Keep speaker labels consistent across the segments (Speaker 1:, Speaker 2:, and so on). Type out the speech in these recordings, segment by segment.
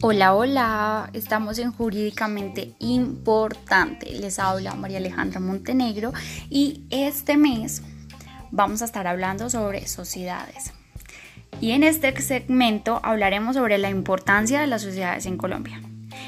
Speaker 1: Hola, hola, estamos en Jurídicamente Importante. Les habla María Alejandra Montenegro y este mes vamos a estar hablando sobre sociedades. Y en este segmento hablaremos sobre la importancia de las sociedades en Colombia.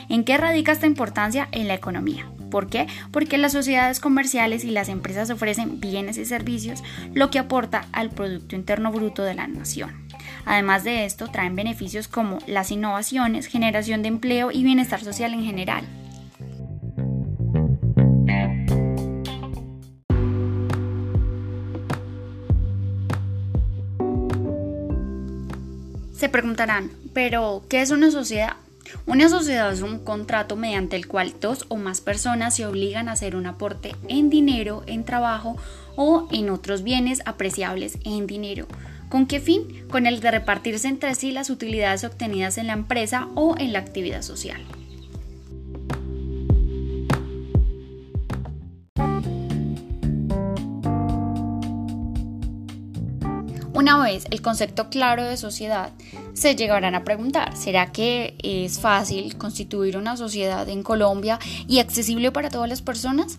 Speaker 1: ¿En qué radica esta importancia? En la economía. ¿Por qué? Porque las sociedades comerciales y las empresas ofrecen bienes y servicios, lo que aporta al Producto Interno Bruto de la nación. Además de esto, traen beneficios como las innovaciones, generación de empleo y bienestar social en general. Se preguntarán, pero ¿qué es una sociedad? Una sociedad es un contrato mediante el cual dos o más personas se obligan a hacer un aporte en dinero, en trabajo o en otros bienes apreciables en dinero ¿Con qué fin? Con el de repartirse entre sí las utilidades obtenidas en la empresa o en la actividad social. Una vez el concepto claro de sociedad, se llegarán a preguntar, ¿será que es fácil constituir una sociedad en Colombia y accesible para todas las personas?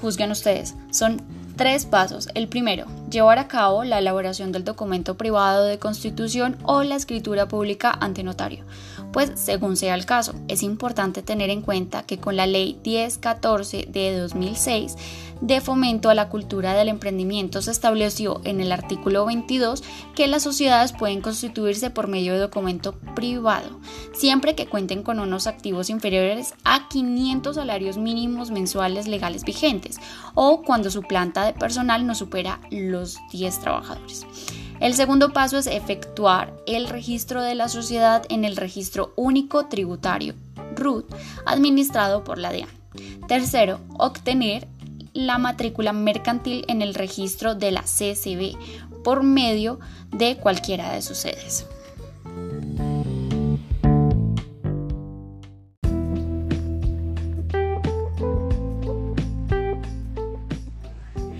Speaker 1: Juzguen ustedes, son Tres pasos. El primero, llevar a cabo la elaboración del documento privado de constitución o la escritura pública ante notario. Pues según sea el caso, es importante tener en cuenta que con la ley 1014 de 2006 de fomento a la cultura del emprendimiento se estableció en el artículo 22 que las sociedades pueden constituirse por medio de documento privado, siempre que cuenten con unos activos inferiores a 500 salarios mínimos mensuales legales vigentes o cuando su planta de personal no supera los 10 trabajadores. El segundo paso es efectuar el registro de la sociedad en el registro único tributario, RUT, administrado por la DEAN. Tercero, obtener la matrícula mercantil en el registro de la CCB por medio de cualquiera de sus sedes.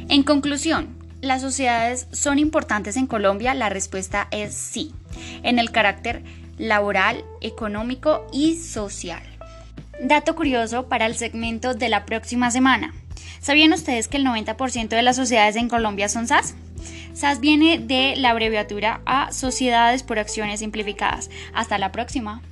Speaker 1: En conclusión, ¿las sociedades son importantes en Colombia? La respuesta es sí, en el carácter laboral, económico y social. Dato curioso para el segmento de la próxima semana. ¿Sabían ustedes que el 90% de las sociedades en Colombia son SAS? SAS viene de la abreviatura a Sociedades por Acciones Simplificadas. Hasta la próxima.